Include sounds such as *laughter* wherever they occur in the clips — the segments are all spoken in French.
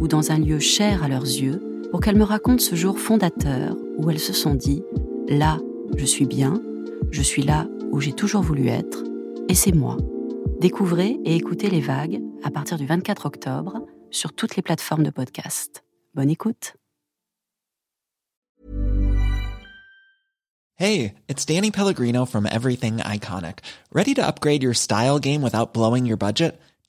ou dans un lieu cher à leurs yeux pour qu'elles me racontent ce jour fondateur où elles se sont dit ⁇ Là, je suis bien, je suis là où j'ai toujours voulu être, et c'est moi. Découvrez et écoutez les vagues à partir du 24 octobre sur toutes les plateformes de podcast. Bonne écoute. Hey, it's Danny Pellegrino from Everything Iconic. Ready to upgrade your style game without blowing your budget?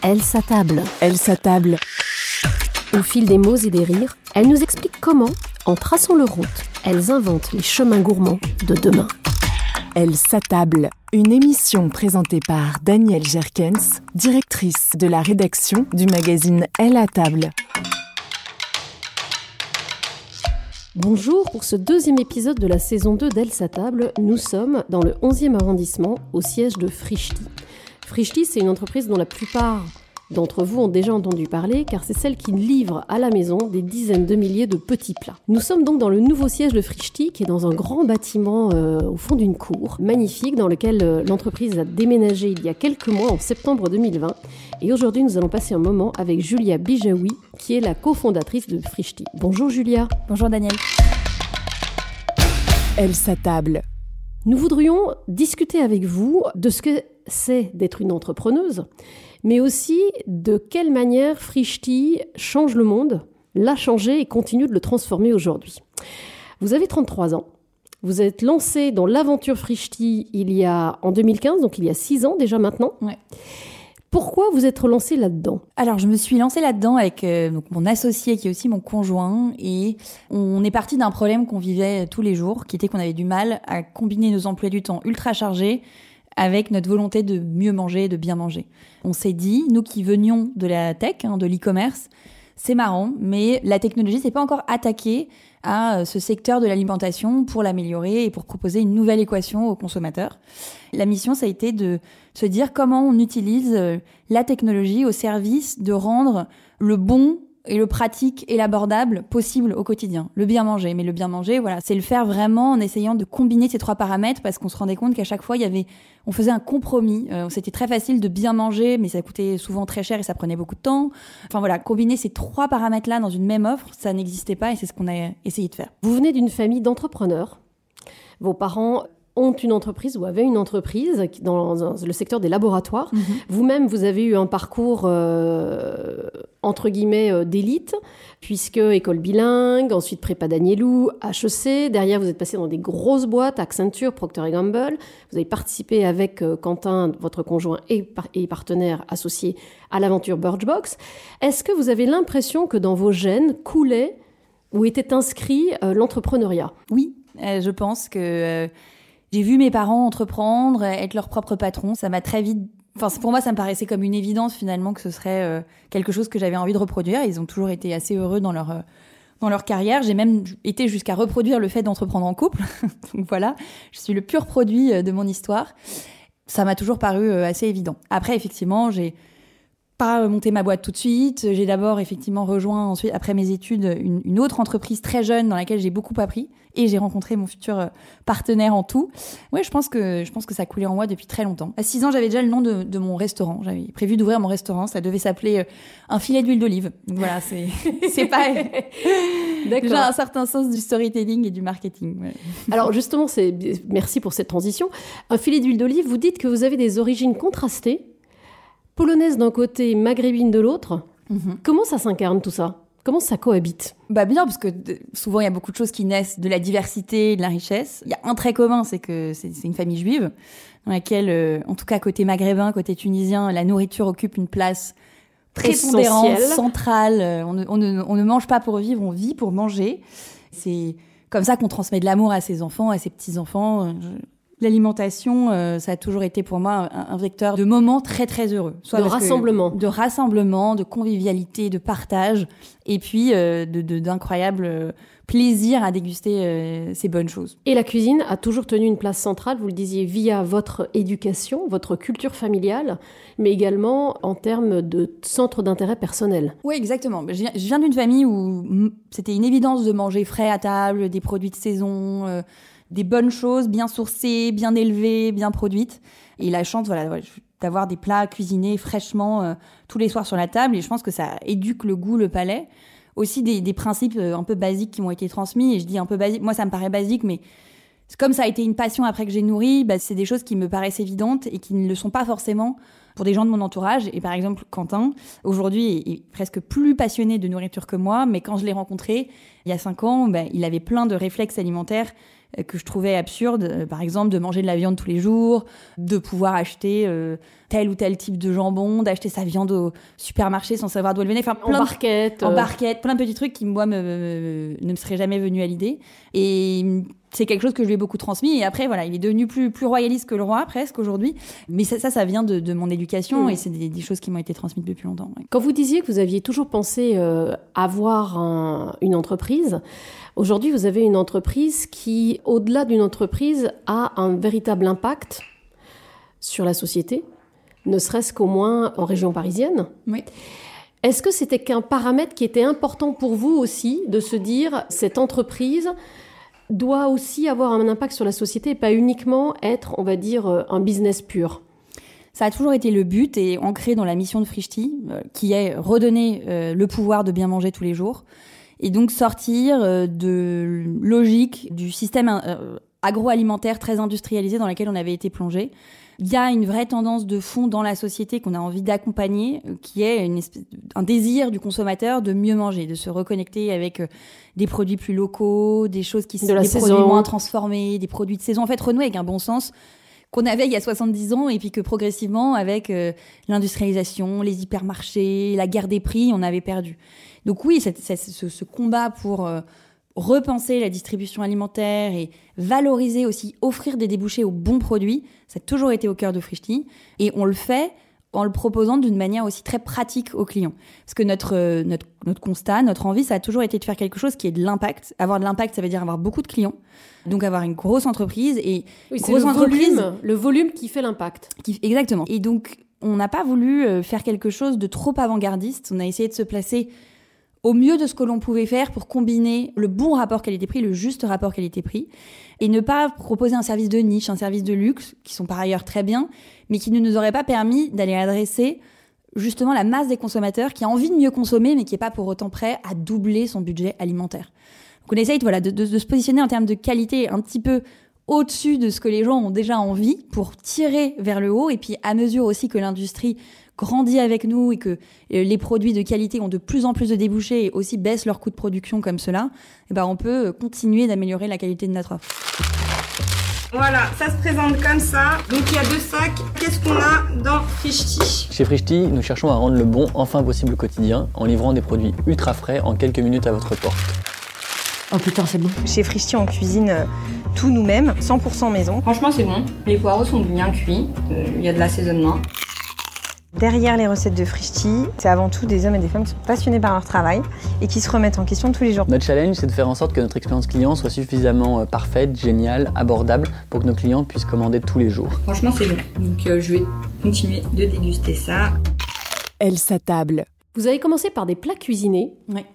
Elles s'attablent. Elle s'attable. Au fil des mots et des rires, elles nous expliquent comment, en traçant leur route, elles inventent les chemins gourmands de demain. Elle s'attable. Une émission présentée par Danielle Jerkens, directrice de la rédaction du magazine Elle à table. Bonjour, pour ce deuxième épisode de la saison 2 d'Elle s'attable, nous sommes dans le 11e arrondissement, au siège de Frischti. Frischti, c'est une entreprise dont la plupart d'entre vous ont déjà entendu parler, car c'est celle qui livre à la maison des dizaines de milliers de petits plats. Nous sommes donc dans le nouveau siège de Frischti, qui est dans un grand bâtiment euh, au fond d'une cour, magnifique, dans lequel euh, l'entreprise a déménagé il y a quelques mois, en septembre 2020. Et aujourd'hui, nous allons passer un moment avec Julia Bijawi, qui est la cofondatrice de Frischti. Bonjour Julia. Bonjour Daniel. Elle s'attable. Nous voudrions discuter avec vous de ce que c'est d'être une entrepreneuse, mais aussi de quelle manière Frischti change le monde, l'a changé et continue de le transformer aujourd'hui. Vous avez 33 ans. Vous êtes lancé dans l'aventure Frischti il y a en 2015, donc il y a 6 ans déjà maintenant. Ouais. Pourquoi vous êtes lancé là-dedans? Alors, je me suis lancée là-dedans avec euh, donc, mon associé qui est aussi mon conjoint et on est parti d'un problème qu'on vivait tous les jours, qui était qu'on avait du mal à combiner nos emplois du temps ultra chargés avec notre volonté de mieux manger, de bien manger. On s'est dit, nous qui venions de la tech, hein, de l'e-commerce, c'est marrant, mais la technologie s'est pas encore attaquée à euh, ce secteur de l'alimentation pour l'améliorer et pour proposer une nouvelle équation aux consommateurs. La mission, ça a été de se dire comment on utilise euh, la technologie au service de rendre le bon et le pratique et l'abordable possible au quotidien. Le bien manger. Mais le bien manger, voilà, c'est le faire vraiment en essayant de combiner ces trois paramètres parce qu'on se rendait compte qu'à chaque fois, il y avait, on faisait un compromis. Euh, C'était très facile de bien manger, mais ça coûtait souvent très cher et ça prenait beaucoup de temps. Enfin voilà, combiner ces trois paramètres-là dans une même offre, ça n'existait pas et c'est ce qu'on a essayé de faire. Vous venez d'une famille d'entrepreneurs. Vos parents ont une entreprise ou avaient une entreprise dans le secteur des laboratoires. Vous-même, vous avez eu un parcours euh, entre guillemets euh, d'élite, puisque école bilingue, ensuite prépa Danielou, HEC. Derrière, vous êtes passé dans des grosses boîtes, Accenture, Procter Gamble. Vous avez participé avec euh, Quentin, votre conjoint et, par- et partenaire associé à l'aventure Birchbox. Est-ce que vous avez l'impression que dans vos gènes coulait où était inscrit l'entrepreneuriat? Oui, je pense que j'ai vu mes parents entreprendre, être leur propre patron. Ça m'a très vite Enfin, pour moi, ça me paraissait comme une évidence finalement que ce serait quelque chose que j'avais envie de reproduire. Ils ont toujours été assez heureux dans leur dans leur carrière. J'ai même été jusqu'à reproduire le fait d'entreprendre en couple. *laughs* Donc voilà, je suis le pur produit euh, de mon histoire. Ça m'a toujours paru euh, assez évident. Après, effectivement, j'ai pas monté ma boîte tout de suite. J'ai d'abord effectivement rejoint ensuite après mes études une, une, autre entreprise très jeune dans laquelle j'ai beaucoup appris et j'ai rencontré mon futur euh, partenaire en tout. Ouais, je pense que je pense que ça coulait en moi depuis très longtemps. À 6 ans, j'avais déjà le nom de, de mon restaurant. J'avais prévu d'ouvrir mon restaurant. Ça devait s'appeler euh, un filet d'huile d'olive. Voilà, c'est *laughs* c'est pas *laughs* déjà un certain sens du storytelling et du marketing. Alors justement, c'est merci pour cette transition. Un filet d'huile d'olive. Vous dites que vous avez des origines contrastées polonaise d'un côté, maghrébine de l'autre. Mhm. Comment ça s'incarne tout ça? Comment ça cohabite? Bah bien, parce que souvent il y a beaucoup de choses qui naissent de la diversité, de la richesse. Il y a un trait commun, c'est que c'est une famille juive dans laquelle, euh, en tout cas côté maghrébin, côté tunisien, la nourriture occupe une place prépondérante, centrale. On ne, on, ne, on ne mange pas pour vivre, on vit pour manger. C'est comme ça qu'on transmet de l'amour à ses enfants, à ses petits enfants. L'alimentation, euh, ça a toujours été pour moi un, vecteur de moments très très heureux. Soit de rassemblement. de rassemblement, de convivialité, de partage, et puis euh, d'incroyables euh, plaisir à déguster ces bonnes choses. Et la cuisine a toujours tenu une place centrale, vous le disiez, via votre éducation, votre culture familiale, mais également en termes de centre d'intérêt personnel. Oui, exactement. Je viens, viens d'une famille où c'était une évidence de manger frais à table, des produits de saison des bonnes choses, bien sourcées, bien élevées, bien produites. Et la chance, voilà, d'avoir des plats cuisinés fraîchement euh, tous les soirs sur la table. Et je pense que ça éduque le goût, le palais. Aussi des, des principes euh, un peu basiques qui m'ont été transmis. Et je dis un peu basique, moi ça me paraît basique, mais comme ça a été une passion après que j'ai nourri, bah, c'est des choses qui me paraissent évidentes et qui ne le sont pas forcément pour des gens de mon entourage. Et par exemple, Quentin, aujourd'hui, est, presque plus passionné de nourriture que moi, mais quand je l'ai rencontré, il y a cinq ans, bah, il avait plein de réflexes alimentaires que je trouvais absurde, euh, par exemple de manger de la viande tous les jours, de pouvoir acheter euh, tel ou tel type de jambon, d'acheter sa viande au supermarché sans savoir d'où elle venait, enfin plein en barquette, en barquette, plein de petits trucs qui moi me, ne me seraient jamais venus à l'idée. Et c'est quelque chose que je lui ai beaucoup transmis. Et après, voilà, il est devenu plus, plus royaliste que le roi, presque, aujourd'hui. Mais ça, ça, ça vient de, de mon éducation mmh. et c'est des, des, choses qui m'ont été transmises depuis longtemps. Quand vous disiez que vous aviez toujours pensé euh, avoir un, une entreprise, aujourd'hui, vous avez une entreprise qui, au-delà d'une entreprise, a un véritable impact sur la société, ne serait-ce qu'au moins en région parisienne. Oui. Est-ce que c'était qu'un paramètre qui était important pour vous aussi de se dire cette entreprise doit aussi avoir un impact sur la société et pas uniquement être, on va dire, euh, un business pur. Ça a toujours été le but et ancré dans la mission de Frishti, euh, qui est redonner euh, le pouvoir de bien manger tous les jours. Et donc sortir de logique du système agroalimentaire très industrialisé dans lequel on avait été plongé il y a une vraie tendance de fond dans la société qu'on a envie d'accompagner, euh, qui est une un désir du consommateur de mieux manger, de se reconnecter avec euh, des produits plus locaux, des choses qui sont des produits moins transformés, des produits de saison. En fait, renouer avec un bon sens qu'on avait il y a 70 ans et puis que progressivement, avec euh, l'industrialisation, les hypermarchés, la guerre des prix, on avait perdu. Donc oui, ce, ce, combat pour repenser la distribution alimentaire et valoriser aussi, offrir des débouchés aux bons produits, ça a toujours été au cœur de Frishti. Et on le fait en le proposant d'une manière aussi très pratique aux clients. Parce que notre, euh, notre, notre constat, notre envie, ça a toujours été de faire quelque chose qui ait de l'impact. Avoir de l'impact, ça veut dire avoir beaucoup de clients. Donc avoir une grosse entreprise et oui, grosse le entreprise, volume, le volume qui fait l'impact. Exactement. Et donc on n'a pas voulu euh, faire quelque chose de trop avant-gardiste. On a essayé de se placer au mieux de ce que l'on pouvait faire pour combiner le bon rapport qualité-prix, le juste rapport qualité-prix, et ne pas proposer un service de niche, un service de luxe, qui sont par ailleurs très bien, mais qui ne nous auraient pas permis d'aller adresser justement la masse des consommateurs qui a envie de mieux consommer, mais qui n'est pas pour autant prêt à doubler son budget alimentaire. Donc on essaye voilà, de se positionner en termes de qualité un petit peu au-dessus de ce que les gens ont déjà envie pour tirer vers le haut, et puis à mesure aussi que l'industrie grandit avec nous et que euh, les produits de qualité ont de plus en plus de débouchés et aussi baissent leur coût de production comme cela, et eh ben on peut euh, continuer d'améliorer la qualité de notre offre. Voilà, ça se présente comme ça. Donc il y a deux sacs. Qu'est-ce qu'on a dans Frishti? Chez Frishti, nous cherchons à rendre le bon enfin possible au quotidien en livrant des produits ultra frais en quelques minutes à votre porte. Oh putain, c'est bon. Chez Frischti, on cuisine euh, tout nous-mêmes, 100% maison. Franchement, c'est bon. Les poireaux sont bien cuits. Euh, Il y a de l'assaisonnement. Derrière les recettes de Frischti, c'est avant tout des hommes et des femmes qui sont passionnés par leur travail et qui se remettent en question tous les jours. Notre challenge, c'est de faire en sorte que notre expérience client soit suffisamment euh, parfaite, géniale, abordable pour que nos clients puissent commander tous les jours. Franchement, c'est bon. Donc, euh, je vais continuer de déguster ça. Elle s'attable. Vous avez commencé par des plats cuisinés. Ouais.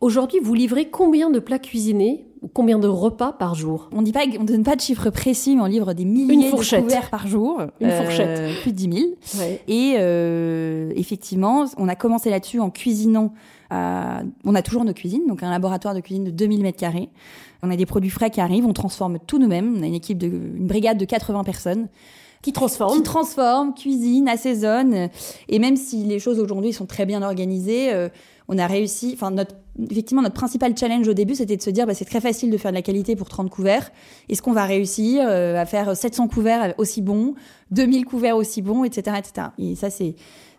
Aujourd'hui, vous livrez combien de plats cuisinés combien de repas par jour? On on donne pas de chiffres précis, mais on livre des milliers de couverts par jour. Une Euh, fourchette. Plus de 10 000. Ouais. Et euh, effectivement, on a commencé là-dessus en cuisinant. à- on a toujours nos cuisines, donc un laboratoire de cuisine de 2000 mètres carrés. On a des produits frais qui arrivent, on transforme tout nous-mêmes. On a une équipe de, une brigade de 80 personnes Qui transforme qui transforme, cuisine, assaisonne. Et même si les choses aujourd'hui sont très bien organisées, euh, on a réussi. Enfin, notre, effectivement, notre principal challenge au début, c'était de se dire, bah, c'est très facile de faire de la qualité pour 30 couverts. Est-ce qu'on va réussir euh, à faire 700 couverts aussi bons, 2000 couverts aussi bons, etc., etc. Et ça, c'est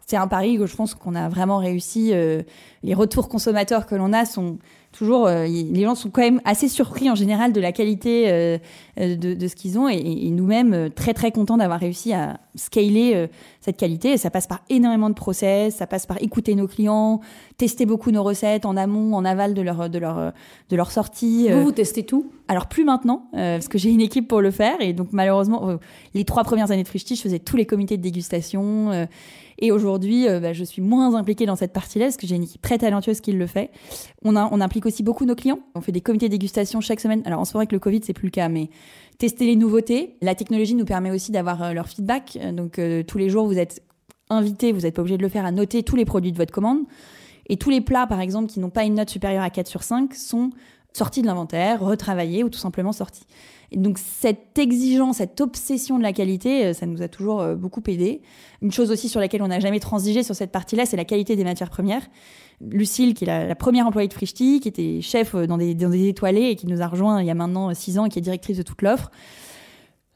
c'est un pari que je pense qu'on a vraiment réussi. euh, les retours consommateurs que l'on a sont toujours, euh, les gens sont quand même assez surpris en général de la qualité euh, euh, de, de ce qu'ils ont et, et nous-mêmes euh, très très contents d'avoir réussi à scaler euh, cette qualité. Et ça passe par énormément de process, ça passe par écouter nos clients, tester beaucoup nos recettes en amont, en aval de leur de leur de leur sortie. Vous, euh, vous testez tout? Alors plus maintenant, euh, parce que j'ai une équipe pour le faire, et donc malheureusement, euh, les trois premières années de Frischti, je faisais tous les comités de dégustation, euh, et aujourd'hui, euh, bah, je suis moins impliquée dans cette partie-là, parce que j'ai une équipe très talentueuse qui le fait. On, implique aussi beaucoup nos clients, on fait des comités de dégustation chaque semaine. Alors en ce moment avec le Covid, c'est plus le cas, mais tester les nouveautés. La technologie nous permet aussi d'avoir euh, leur feedback, Euh, donc tous les jours, vous êtes invités, vous n'êtes pas obligé de le faire, à noter tous les produits de votre commande. Et tous les plats, par exemple, qui n'ont pas une note supérieure à 4 sur 5 sont sortis de l'inventaire, retravaillés ou tout simplement sortis. Et donc cette exigence, cette obsession de la qualité, euh, ça nous a toujours euh, beaucoup aidé. Une chose aussi sur laquelle on n'a jamais transigé sur cette partie-là, c'est la qualité des matières premières. Lucille, qui est la, première employée de Frischti, qui était chef euh, dans des, dans des étoilés et qui nous a rejoint il y a maintenant 6 ans et qui est directrice de toute l'offre.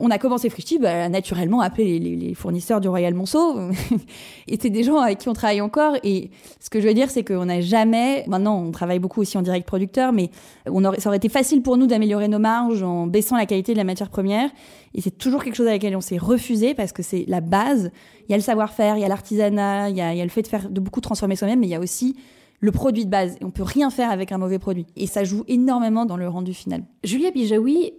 On a commencé Frischti, bah, à naturellement appeler les, fournisseurs du Royal Monceau. *laughs* et c'est des gens avec qui on travaille encore. Et ce que je veux dire, c'est qu'on n'a jamais, maintenant on travaille beaucoup aussi en direct producteur, mais aurait, ça aurait été facile pour nous d'améliorer nos marges en baissant la qualité de la matière première. Et c'est toujours quelque chose à laquelle on s'est refusé parce que c'est la base. Il y a le savoir-faire, il y a l'artisanat, il y a, le fait de faire, de beaucoup transformer soi-même, mais il y a aussi le produit de base. Et on peut rien faire avec un mauvais produit. Et ça joue énormément dans le rendu final. Julia Bijawi,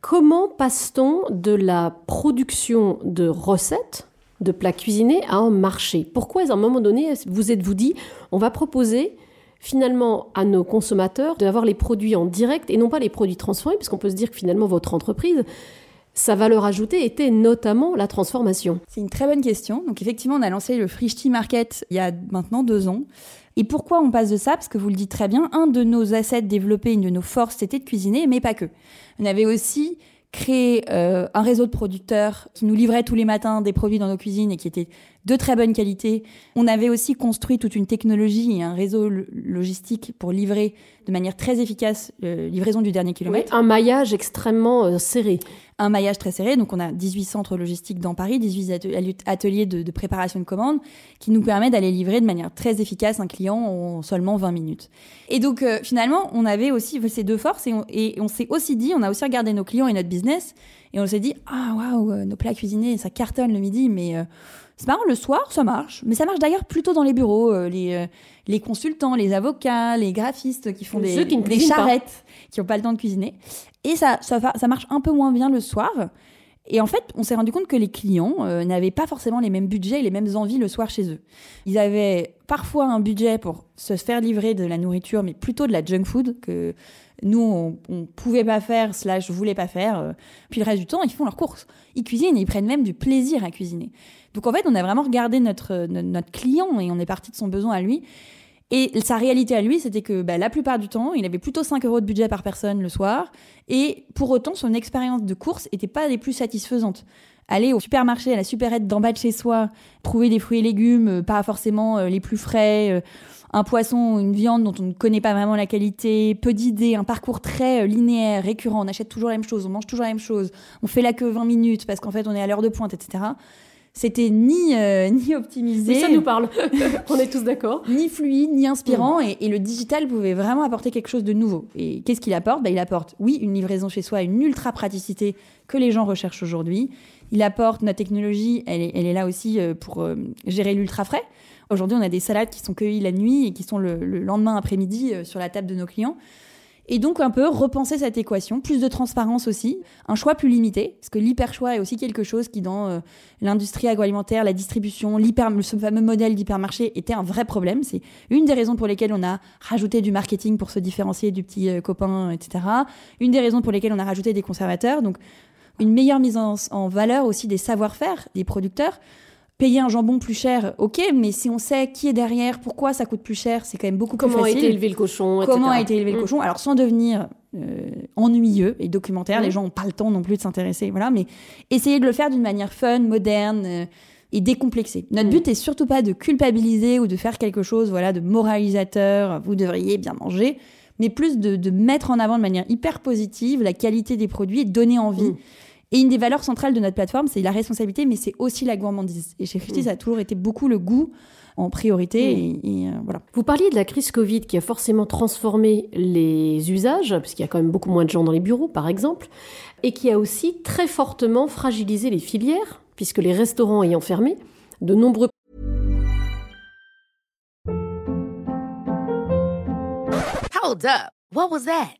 comment passe-t-on de la production de recettes, de plats cuisinés, à un marché? Pourquoi, à un moment donné, vous êtes-vous dit, on va proposer finalement à nos consommateurs d'avoir les produits en direct et non pas les produits transformés, puisqu'on peut se dire que finalement votre entreprise, sa valeur ajoutée était notamment la transformation? C'est une très bonne question. Donc effectivement, on a lancé le Frischti Market il y a maintenant deux ans. Et pourquoi on passe de ça? Parce que vous le dites très bien, un de nos assets développés, une de nos forces, c'était de cuisiner, mais pas que. On avait aussi créé euh, un réseau de producteurs qui nous livraient tous les matins des produits dans nos cuisines et qui étaient de très bonne qualité. On avait aussi construit toute une technologie et un réseau lo- logistique pour livrer de manière très efficace euh, livraison du dernier kilomètre Un maillage extrêmement euh, serré. Un maillage très serré. Donc, on a 18 centres logistiques dans Paris, 18 atel- ateliers de, préparation de commandes qui nous permettent d'aller livrer de manière très efficace un client en seulement 20 minutes. Et donc, euh, finalement, on avait aussi ces deux forces et on s'est aussi dit, on a aussi regardé nos clients et notre business et on s'est dit, ah waouh, euh, nos plats cuisinés, ça cartonne le midi, mais euh, c'est marrant, le soir, ça marche. Mais ça marche d'ailleurs plutôt dans les bureaux, euh, les, euh, les consultants, les avocats, les graphistes qui font des, Ceux qui ne des pas. charrettes, qui n'ont pas le temps de cuisiner. Et ça, ça, ça marche un peu moins bien le soir. Et en fait, on s'est rendu compte que les clients euh, n'avaient pas forcément les mêmes budgets et les mêmes envies le soir chez eux. Ils avaient parfois un budget pour se faire livrer de la nourriture, mais plutôt de la junk food que nous, on, pouvait pas faire, slash voulait pas faire. euh. Puis le reste du temps, ils font leurs courses. Ils cuisinent ils prennent même du plaisir à cuisiner. Donc en fait, on a vraiment regardé notre, notre, notre client et on est parti de son besoin à lui. Et sa réalité à lui, c'était que bah, la plupart du temps, il avait plutôt 5 euros de budget par personne le soir. Et pour autant, son expérience de course n'était pas des plus satisfaisantes. Aller au supermarché, à la supérette d'en bas de chez soi, trouver des fruits et légumes, euh, pas forcément euh, les plus frais, euh, un poisson, une viande dont on ne connaît pas vraiment la qualité, peu d'idées, un parcours très euh, linéaire, récurrent, on achète toujours la même chose, on mange toujours la même chose, on fait la queue 20 minutes parce qu'en fait on est à l'heure de pointe, etc. c'était ni, euh, ni optimisé. ça nous parle. *laughs* On est tous d'accord. Ni fluide, ni inspirant. Et, le digital pouvait vraiment apporter quelque chose de nouveau. Et qu'est-ce qu'il apporte? Bah, Il apporte, oui, une livraison chez soi, une ultra praticité que les gens recherchent aujourd'hui. Il apporte notre technologie, elle est, elle est là aussi euh, pour euh, gérer l'ultra frais. Aujourd'hui, on a des salades qui sont cueillies la nuit et qui sont le, le lendemain après-midi sur la table de nos clients. Et donc un peu repenser cette équation, plus de transparence aussi, un choix plus limité, parce que l'hyper-choix est aussi quelque chose qui dans euh, l'industrie agroalimentaire, la distribution, ce fameux modèle d'hypermarché était un vrai problème. C'est une des raisons pour lesquelles on a rajouté du marketing pour se différencier du petit euh, copain, etc. Une des raisons pour lesquelles on a rajouté des conservateurs. Donc une meilleure mise en, en valeur aussi des savoir-faire des producteurs payer un jambon plus cher, ok, mais si on sait qui est derrière, pourquoi ça coûte plus cher, c'est quand même beaucoup plus facile. Comment a été élevé le cochon, etc. Comment a été élevé le mm. cochon Alors sans devenir euh, ennuyeux et documentaire, les mm. gens n'ont pas le temps non plus de s'intéresser, voilà, mais essayer de le faire d'une manière fun, moderne. Euh, et décomplexée. Notre mm. but est surtout pas de culpabiliser ou de faire quelque chose, voilà, de moralisateur. Vous devriez bien manger, mais plus de, de mettre en avant de manière hyper positive la qualité des produits et donner envie. Et une des valeurs centrales de notre plateforme, c'est la responsabilité, mais c'est aussi la gourmandise. Et chez Christie, mm. ça a toujours été beaucoup le goût en priorité. Mm. Et, euh, voilà. Vous parliez de la crise Covid qui a forcément transformé les usages, puisqu'il y a quand même beaucoup moins de gens dans les bureaux, par exemple, et qui a aussi très fortement fragilisé les filières, puisque les restaurants ayant fermé, de nombreux Hold up. What was that?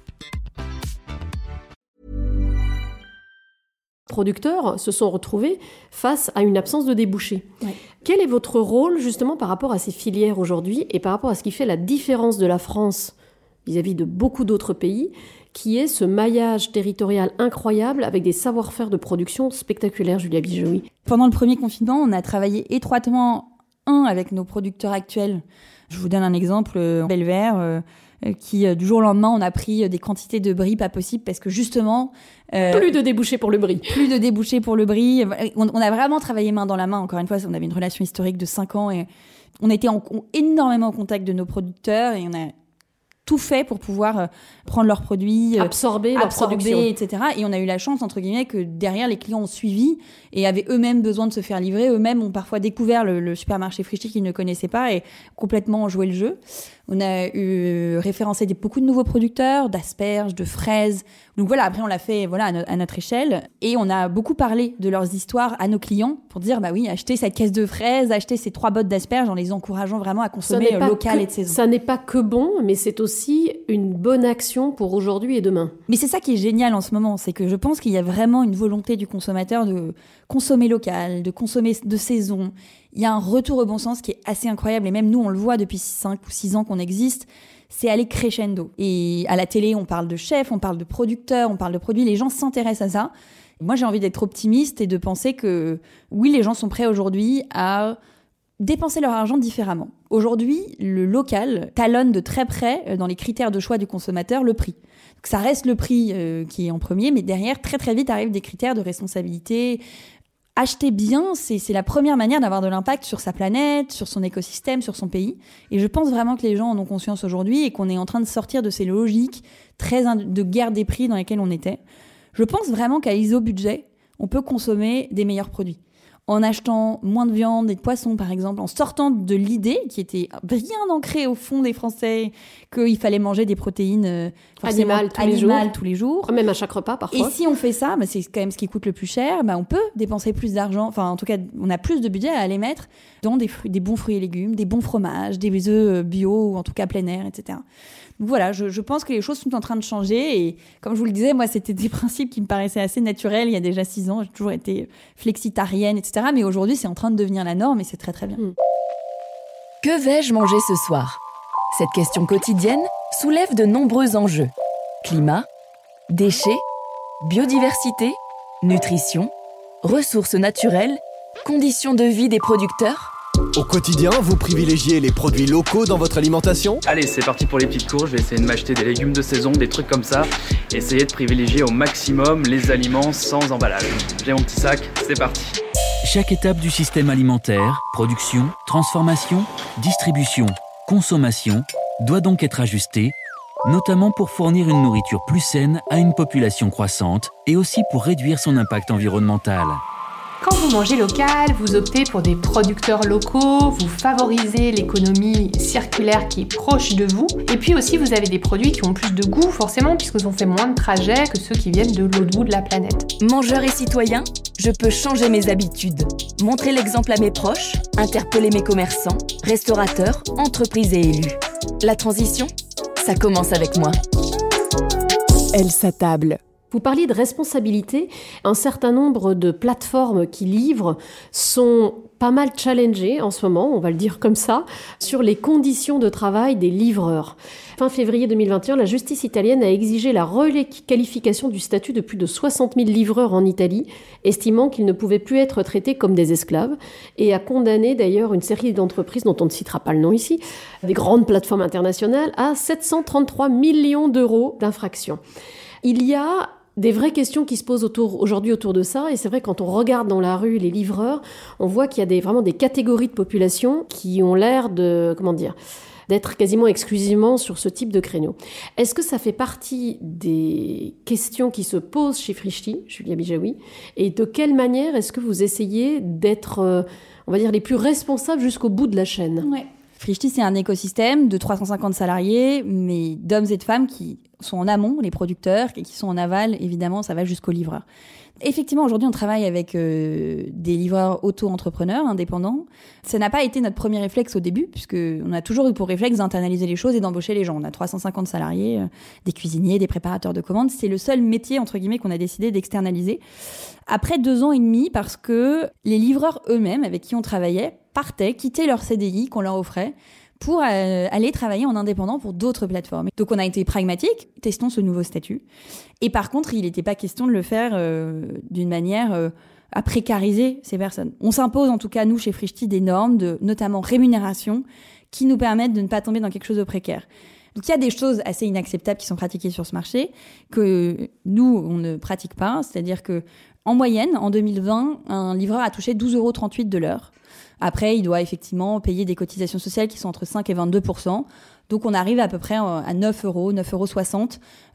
producteurs se sont retrouvés face à une absence de débouchés. Quel est votre rôle justement par rapport à ces filières aujourd'hui et par rapport à ce qui fait la différence de la France vis-à-vis de beaucoup d'autres pays, qui est ce maillage territorial incroyable avec des savoir-faire de production spectaculaires, Julia Bijoui Pendant le premier confinement, on a travaillé étroitement, un, avec nos producteurs actuels. Je vous donne un exemple, euh, Belvert, euh, qui du jour au lendemain on a pris des quantités de bris pas possibles parce que justement euh, plus de débouchés pour le bris. Plus de débouchés pour le bris. On, on, a vraiment travaillé main dans la main. Encore une fois, on avait une relation historique de 5 ans et on était en, énormément en contact de nos producteurs et on a tout fait pour pouvoir euh, prendre leurs produits, euh, absorber, leur production, etc. Et on a eu la chance, entre guillemets, que derrière, les clients ont suivi et avaient eux-mêmes besoin de se faire livrer. Eux-mêmes ont parfois découvert le, supermarché Frischti qu'ils ne connaissaient pas et complètement joué le jeu. On a eu référencé des, beaucoup de nouveaux producteurs, d'asperges, de fraises. Donc voilà, après on l'a fait voilà à, notre échelle et on a beaucoup parlé de leurs histoires à nos clients pour dire bah oui, achetez cette caisse de fraises, achetez ces trois bottes d'asperges en les encourageant vraiment à consommer local et de saison. Ça n'est pas que bon, mais c'est aussi une bonne action pour aujourd'hui et demain. Mais c'est ça qui est génial en ce moment, c'est que je pense qu'il y a vraiment une volonté du consommateur de consommer local, de consommer de saison il y a un retour au bon sens qui est assez incroyable. Et même nous, on le voit depuis 5 ou 6 ans qu'on existe. C'est aller crescendo. Et à la télé, on parle de chefs, on parle de producteurs, on parle de produits. Les gens s'intéressent à ça. Moi, j'ai envie d'être optimiste et de penser que oui, les gens sont prêts aujourd'hui à dépenser leur argent différemment. Aujourd'hui, le local talonne de très près, euh, dans les critères de choix du consommateur, le prix. Donc ça reste le prix euh, qui est en premier, mais derrière, très très vite arrivent des critères de responsabilité, acheter bien, c'est la première manière d'avoir de l'impact sur sa planète, sur son écosystème, sur son pays. Et je pense vraiment que les gens en ont conscience aujourd'hui et qu'on est en train de sortir de ces logiques très de guerre des prix dans lesquelles on était. Je pense vraiment qu'à ISO budget, on peut consommer des meilleurs produits en achetant moins de viande et de poisson, par exemple, en sortant de l'idée qui était bien ancrée au fond des Français qu'il fallait manger des protéines euh, animales, tous, les jours. tous les jours. Même à chaque repas, parfois. Et si on fait ça, bah, c'est quand même ce qui coûte le plus cher, bah, on peut dépenser plus d'argent, enfin en tout cas, on a plus de budget à aller mettre dans des, fruits, des bons fruits et légumes, des bons fromages, des œufs euh, bio ou en tout cas plein air, etc voilà, je, pense que les choses sont en train de changer. Et comme je vous le disais, moi, c'était des *laughs* principes qui me paraissaient assez naturels il y a déjà six ans. J'ai toujours été flexitarienne, etc. Mais aujourd'hui, c'est en train de devenir la norme et c'est très, très bien. Hmm. Que vais-je manger ce soir? Cette question quotidienne soulève de nombreux enjeux. Climat, déchets, biodiversité, nutrition, ressources naturelles, conditions de vie des producteurs Au quotidien, vous privilégiez les produits locaux dans votre alimentation Allez, c'est parti pour les petites courses. Je vais essayer de m'acheter des légumes de saison, des trucs comme ça. Essayer de privilégier au maximum les aliments sans emballage. J'ai mon petit sac, c'est parti. Chaque étape du système alimentaire, production, transformation, distribution, consommation, doit donc être ajustée, notamment pour fournir une nourriture plus saine à une population croissante et aussi pour réduire son impact environnemental. Quand vous mangez local, vous optez pour des producteurs locaux, vous favorisez l'économie circulaire qui est proche de vous, et puis aussi vous avez des produits qui ont plus de goût forcément puisqu'ils ont fait moins de trajets que ceux qui viennent de l'autre bout de la planète. Mangeur et citoyen, je peux changer mes habitudes, montrer l'exemple à mes proches, interpeller mes commerçants, restaurateurs, entreprises et élus. La transition, ça commence avec moi. Elle s'attable. Vous parliez de responsabilité. Un certain nombre de plateformes qui livrent sont pas mal challengées en ce moment, on va le dire comme ça, sur les conditions de travail des livreurs. Fin février 2021, la justice italienne a exigé la requalification du statut de plus de 60 000 livreurs en Italie, estimant qu'ils ne pouvaient plus être traités comme des esclaves, et a condamné d'ailleurs une série d'entreprises dont on ne citera pas le nom ici, des grandes plateformes internationales, à 733 millions d'euros d'infractions. Il y a des vraies questions qui se posent aujourd'hui autour de ça. Et c'est vrai, quand on regarde dans la rue les livreurs, on voit qu'il y a vraiment des catégories de population qui ont l'air de, comment dire, d'être quasiment exclusivement sur ce type de créneau. Est-ce que ça fait partie des questions qui se posent chez Frischti, Julia Bijawi Et de quelle manière est-ce que vous essayez d'être, euh, on va dire, les plus responsables jusqu'au bout de la chaîne? Frischti, c'est un écosystème de 350 salariés, mais d'hommes et de femmes qui sont en amont, les producteurs, et qui sont en aval, évidemment, ça va jusqu'aux livreurs. Effectivement, aujourd'hui, on travaille avec euh, des livreurs auto-entrepreneurs indépendants. Ça n'a pas été notre premier réflexe au début, puisque on a toujours eu pour réflexe d'internaliser les choses et d'embaucher les gens. On a 350 salariés, euh, des cuisiniers, des préparateurs de commandes. C'est le seul métier, entre guillemets, qu'on a décidé d'externaliser. Après deux ans et demi, parce que les livreurs eux-mêmes, avec qui on travaillait, partaient, quittaient leur CDI qu'on leur offrait pour euh, aller travailler en indépendant pour d'autres plateformes. Donc on a été pragmatique, testons ce nouveau statut. Et par contre, il n'était pas question de le faire euh, d'une manière euh, à précariser ces personnes. On s'impose en tout cas, nous, chez Frischti, des normes de notamment rémunération qui nous permettent de ne pas tomber dans quelque chose de précaire. Donc il y a des choses assez inacceptables qui sont pratiquées sur ce marché que nous, on ne pratique pas. C'est-à-dire que en moyenne, en 2020, un livreur a touché 12,38 euros de l'heure. Après, il doit effectivement payer des cotisations sociales qui sont entre 5 et 22 Donc on arrive à peu près à 9 euros, 9,60 euros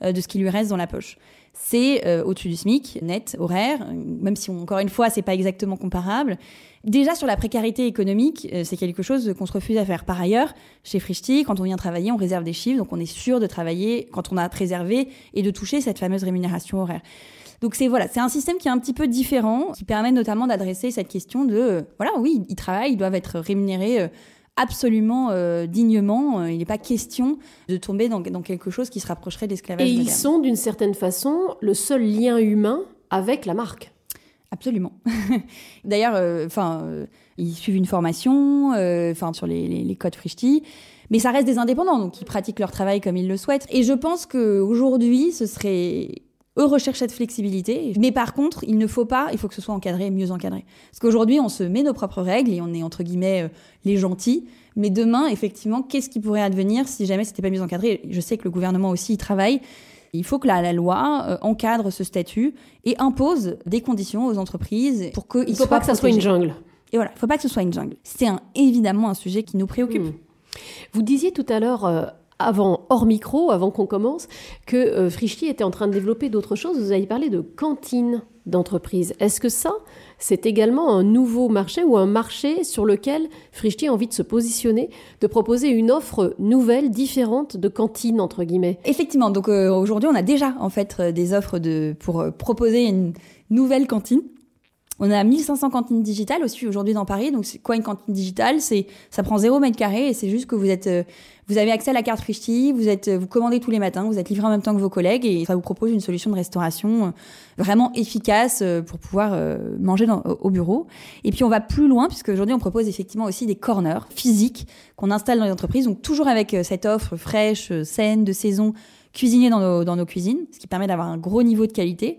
euh, de ce qui lui reste dans la poche. C'est euh, au-dessus du SMIC, net, horaire, même si encore une fois, c'est pas exactement comparable. Déjà sur la précarité économique, euh, c'est quelque chose qu'on se refuse à faire. Par ailleurs, chez Frischti, quand on vient travailler, on réserve des chiffres, donc on est sûr de travailler quand on a réservé et de toucher cette fameuse rémunération horaire. Donc c'est voilà, c'est un système qui est un petit peu différent, qui permet notamment d'adresser cette question de euh, voilà, oui, ils travaillent, ils doivent être rémunérés euh, absolument euh, dignement. Il n'est pas question de tomber dans, quelque chose qui se rapprocherait d'esclavage. Et ils sont d'une certaine façon le seul lien humain avec la marque. Absolument. *laughs* D'ailleurs, enfin, ils suivent une formation, enfin sur les, les, codes Frischti. Mais ça reste des indépendants, donc ils pratiquent leur travail comme ils le souhaitent. Et je pense qu'aujourd'hui, ce serait eux recherchent cette flexibilité. Mais par contre, il ne faut pas, il faut que ce soit encadré, mieux encadré. Parce qu'aujourd'hui, on se met nos propres règles et on est entre guillemets euh, les gentils. Mais demain, effectivement, qu'est-ce qui pourrait advenir si jamais c'était pas mieux encadré? Je sais que le gouvernement aussi y travaille. Il faut que la, loi euh, encadre ce statut et impose des conditions aux entreprises pour qu'il ne faut pas que ça soit une jungle. Et voilà, il ne faut pas que ce soit une jungle. C'est un, évidemment un sujet qui nous préoccupe. Hmm. Vous disiez tout à l'heure, euh, avant, hors micro, avant qu'on commence, que euh, était en train de développer d'autres choses. Vous avez parlé de cantines d'entreprise. Est-ce que ça, c'est également un nouveau marché ou un marché sur lequel Frischti a envie de se positionner, de proposer une offre nouvelle, différente de cantine, entre guillemets? Effectivement. Donc euh, aujourd'hui, on a déjà en fait euh, des offres de, pour euh, proposer une nouvelle cantine. On a 1500 cantines digitales aussi aujourd'hui dans Paris. Donc, c'est quoi une cantine digitale? C'est ça prend 0 mètre carré et c'est juste que vous êtes, euh, vous avez accès à la carte Frischti, vous êtes, vous commandez tous les matins, vous êtes livré en même temps que vos collègues et ça vous propose une solution de restauration euh, vraiment efficace euh, pour pouvoir manger au bureau. Et puis on va plus loin puisque aujourd'hui on propose effectivement aussi des corners physiques qu'on installe dans les entreprises. Donc toujours avec cette offre fraîche, saine, de saison cuisiner dans nos, dans nos cuisines, ce qui permet d'avoir un gros niveau de qualité.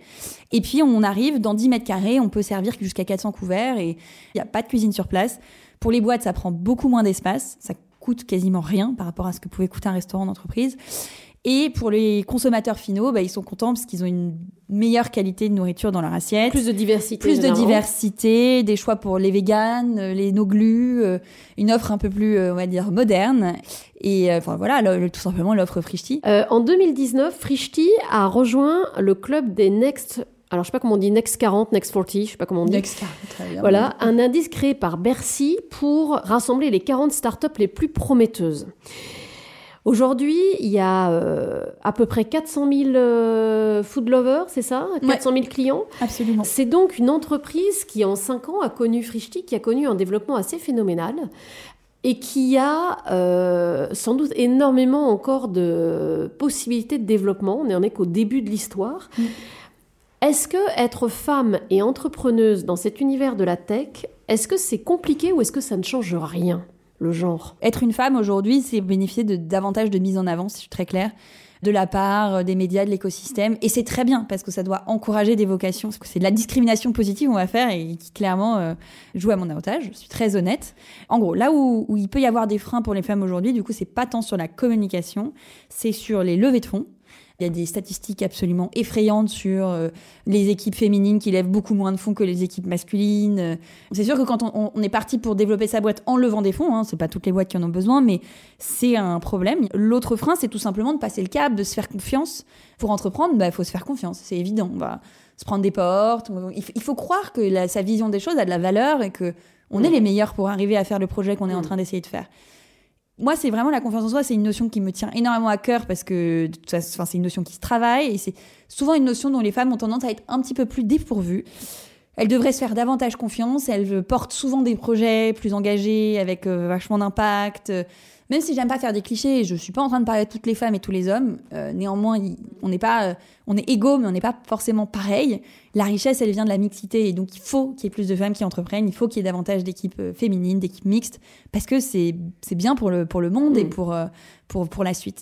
Et puis, on arrive dans 10 mètres carrés, on peut servir jusqu'à 400 couverts et il n'y a pas de cuisine sur place. Pour les boîtes, ça prend beaucoup moins d'espace. Ça coûte quasiment rien par rapport à ce que pouvait coûter un restaurant d'entreprise. Et pour les consommateurs finaux, bah, ils sont contents parce qu'ils ont une meilleure qualité de nourriture dans leur assiette. Plus de diversité. Plus de diversité, des choix pour les véganes, euh, les no-glu, euh, une offre un peu plus, euh, on va dire, moderne. Et enfin voilà, le- tout simplement l'offre Frischti. Euh, en 2019, Frischti a rejoint le club des Next. Alors, je sais pas comment on dit, Next 40, Next 40, je sais pas comment on dit. Next 40, très bien. Voilà, un indice créé par Bercy pour rassembler les 40 startups les plus prometteuses. Aujourd'hui, il y a euh, à peu près 400 000 euh, food lovers, c'est ça? 400 000 clients Absolument. C'est donc une entreprise qui, en 5 ans, a connu Frischti, qui a connu un développement assez phénoménal et qui a euh, sans doute énormément encore de possibilités de développement. On n'en est qu'au début de l'histoire. Est-ce que être femme et entrepreneuse dans cet univers de la tech, est-ce que c'est compliqué ou est-ce que ça ne change rien, le genre Être une femme aujourd'hui, c'est bénéficier de davantage de mise en avant, si je suis très claire, de la part euh, des médias, de l'écosystème. Et c'est très bien parce que ça doit encourager des vocations. Parce que c'est de la discrimination positive qu'on va faire et qui clairement euh, joue à mon avantage. Je suis très honnête. En gros, là où, où il peut y avoir des freins pour les femmes aujourd'hui, du coup, c'est pas tant sur la communication, c'est sur les levées de fonds. Il y a des statistiques absolument effrayantes sur euh, les équipes féminines qui lèvent beaucoup moins de fonds que les équipes masculines. C'est sûr que quand on, est parti pour développer sa boîte en levant des fonds, hein, c'est pas toutes les boîtes qui en ont besoin, mais c'est un problème. L'autre frein, c'est tout simplement de passer le cap, de se faire confiance. Pour entreprendre, il faut se faire confiance, c'est évident. On va se prendre des portes. il, faut croire que la- sa vision des choses a de la valeur et que on est les meilleurs pour arriver à faire le projet qu'on est en train d'essayer de faire. Moi, c'est vraiment la confiance en soi, c'est une notion qui me tient énormément à cœur parce que c'est une notion qui se travaille et c'est souvent une notion dont les femmes ont tendance à être un petit peu plus dépourvues. Elles devraient se faire davantage confiance, elles portent souvent des projets plus engagés, avec euh, vachement d'impact. Même si j'aime pas faire des clichés, je suis pas en train de parler de toutes les femmes et tous les hommes. euh, néanmoins, on n'est pas, euh, on est égaux, mais on n'est pas forcément pareil. La richesse, elle vient de la mixité, et donc il faut qu'il y ait plus de femmes qui entreprennent. Il faut qu'il y ait davantage d'équipes euh, féminines, d'équipes mixtes, parce que c'est c'est bien pour le pour le monde et pour euh, pour pour la suite.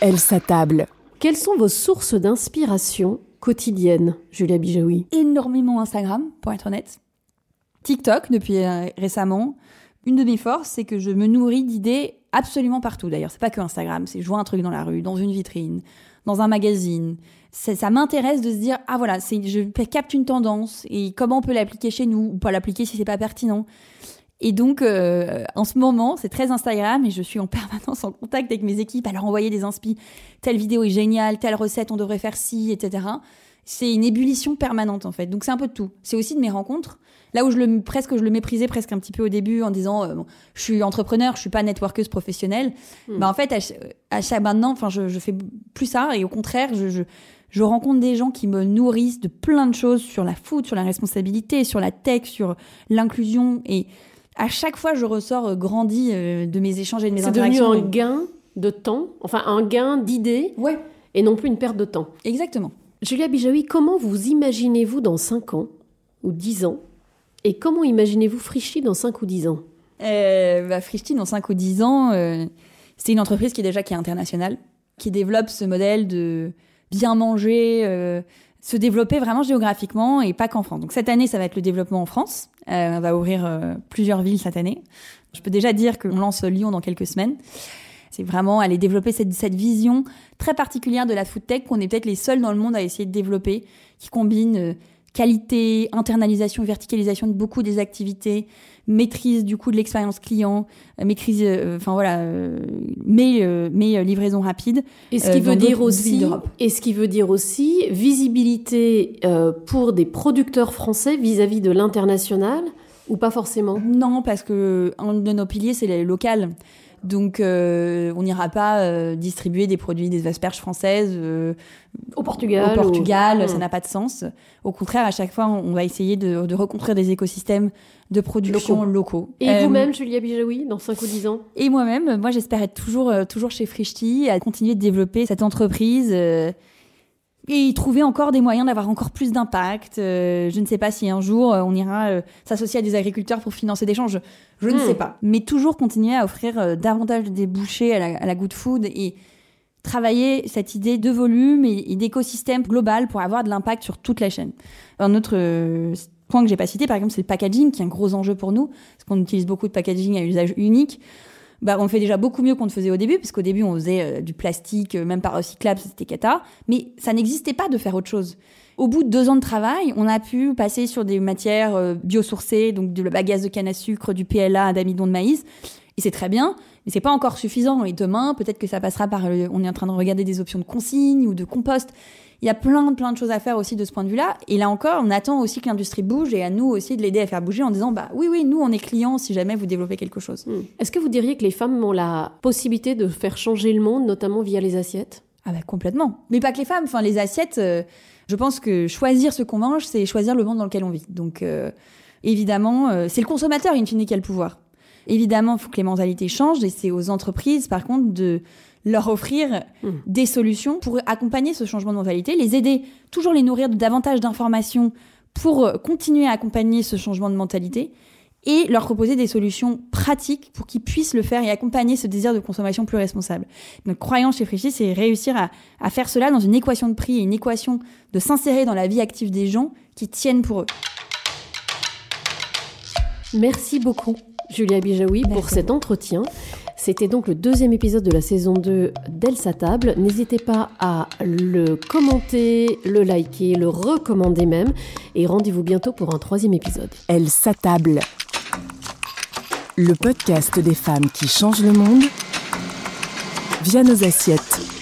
Elle s'attable. Quelles sont vos sources d'inspiration quotidiennes, Julia Bijaoui énormément Instagram, pour être honnête. TikTok, depuis euh, récemment. Une de mes forces, c'est que je me nourris d'idées absolument partout. D'ailleurs, c'est pas que Instagram, c'est je vois un truc dans la rue, dans une vitrine, dans un magazine. Ça, ça m'intéresse de se dire, ah voilà, je capte une tendance et comment on peut l'appliquer chez nous ou pas l'appliquer si c'est pas pertinent. Et donc, euh, en ce moment, c'est très Instagram et je suis en permanence en contact avec mes équipes à leur envoyer des inspi. Telle vidéo est géniale, telle recette, on devrait faire ci, etc. C'est une ébullition permanente en fait. Donc c'est un peu de tout. C'est aussi de mes rencontres. Là où je le presque je le méprisais presque un petit peu au début en disant euh, bon, je suis entrepreneur, je suis pas networkeuse professionnelle. Hmm. Bah en fait à, ch- à chaque maintenant, enfin je, je fais plus ça et au contraire je, je je rencontre des gens qui me nourrissent de plein de choses sur la food, sur la responsabilité, sur la tech, sur l'inclusion et à chaque fois je ressors euh, grandi euh, de mes échanges et de mes C'est devenu interactions. un gain de temps, enfin un gain d'idées, et non plus une perte de temps. Exactement. Julia Bijawi, comment vous imaginez-vous dans 5 ans ou 10 ans Et comment imaginez-vous Frischti dans 5 ou 10 ans? Euh, bah, Frischti, dans 5 ou 10 ans, euh, c'est une entreprise qui est déjà qui est internationale, qui développe ce modèle de bien manger, euh, se développer vraiment géographiquement et pas qu'en France. Donc cette année, ça va être le développement en France. Euh, on va ouvrir euh, plusieurs villes cette année. Je peux déjà dire qu'on lance Lyon dans quelques semaines. C'est vraiment aller développer cette, cette vision très particulière de la food tech qu'on est peut-être les seuls dans le monde à essayer de développer, qui combine euh, qualité, internalisation, verticalisation de beaucoup des activités, maîtrise du coup de l'expérience client, euh, maîtrise, euh, enfin voilà, euh, mais, euh, mais euh, livraison rapide. Et ce qui veut dire aussi, et ce qui veut dire aussi visibilité euh, pour des producteurs français vis-à-vis de l'international ou pas forcément? Non, parce que un de nos piliers c'est le local. Donc, euh, on n'ira pas euh, distribuer des produits des asperges françaises euh, au Portugal. Au Portugal, ou- ça n'a pas de sens. Au contraire, à chaque fois, on va essayer de, de reconstruire des écosystèmes de production locaux. Et Euh, vous-même, Julia Bijawi, dans 5 ou 10 ans Et moi-même, moi j'espère être toujours, euh, toujours chez Frischti, à continuer de développer cette entreprise euh, et trouver encore des moyens d'avoir encore plus d'impact. Euh, je ne sais pas si un jour euh, on ira euh, s'associer à des agriculteurs pour financer des champs, je, ne Hmm. sais pas. Mais toujours continuer à offrir davantage des bouchées à la, à la good food et travailler cette idée de volume et, et d'écosystème global pour avoir de l'impact sur toute la chaîne. Un autre euh, point que j'ai pas cité, par exemple, c'est le packaging, qui est un gros enjeu pour nous, parce qu'on utilise beaucoup de packaging à usage unique. Bah, on fait déjà beaucoup mieux qu'on ne faisait au début, parce qu'au début, on faisait euh, du plastique, euh, même pas recyclable, c'était cata. Mais ça n'existait pas de faire autre chose. Au bout de deux ans de travail, on a pu passer sur des matières euh, biosourcées, donc de la gaz de canne à sucre, du PLA, d'amidon de maïs. Et c'est très bien, mais c'est pas encore suffisant. Et demain, peut-être que ça passera par. on est en train de regarder des options de consigne ou de compost. Il y a plein, plein de choses à faire aussi de ce point de vue-là. Et là encore, on attend aussi que l'industrie bouge et à nous aussi de l'aider à faire bouger en disant bah oui, oui, nous on est clients si jamais vous développez quelque chose. Est-ce que vous diriez que les femmes ont la possibilité de faire changer le monde, notamment via les assiettes? Ah bah complètement. Mais pas que les femmes. Enfin, les assiettes, euh, je pense que choisir ce qu'on mange, c'est choisir le monde dans lequel on vit. Donc euh, évidemment, euh, c'est le consommateur in fine qui a le pouvoir. Évidemment, il faut que les mentalités changent et c'est aux entreprises, par contre, de leur offrir des solutions pour accompagner ce changement de mentalité, les aider, toujours les nourrir de davantage d'informations pour euh, continuer à accompagner ce changement de mentalité et leur proposer des solutions pratiques pour qu'ils puissent le faire et accompagner ce désir de consommation plus responsable. Notre croyance chez Frichy, c'est réussir à, à faire cela dans une équation de prix et une équation de s'insérer dans la vie active des gens qui tiennent pour eux. Merci beaucoup, Julia Bijaoui, pour cet entretien. C'était donc le deuxième épisode de la saison 2 d'Elsa Table. N'hésitez pas à le commenter, le liker, le recommander même. Et rendez-vous bientôt pour un troisième épisode. Elle s'attable. Le podcast des femmes qui changent le monde via nos assiettes.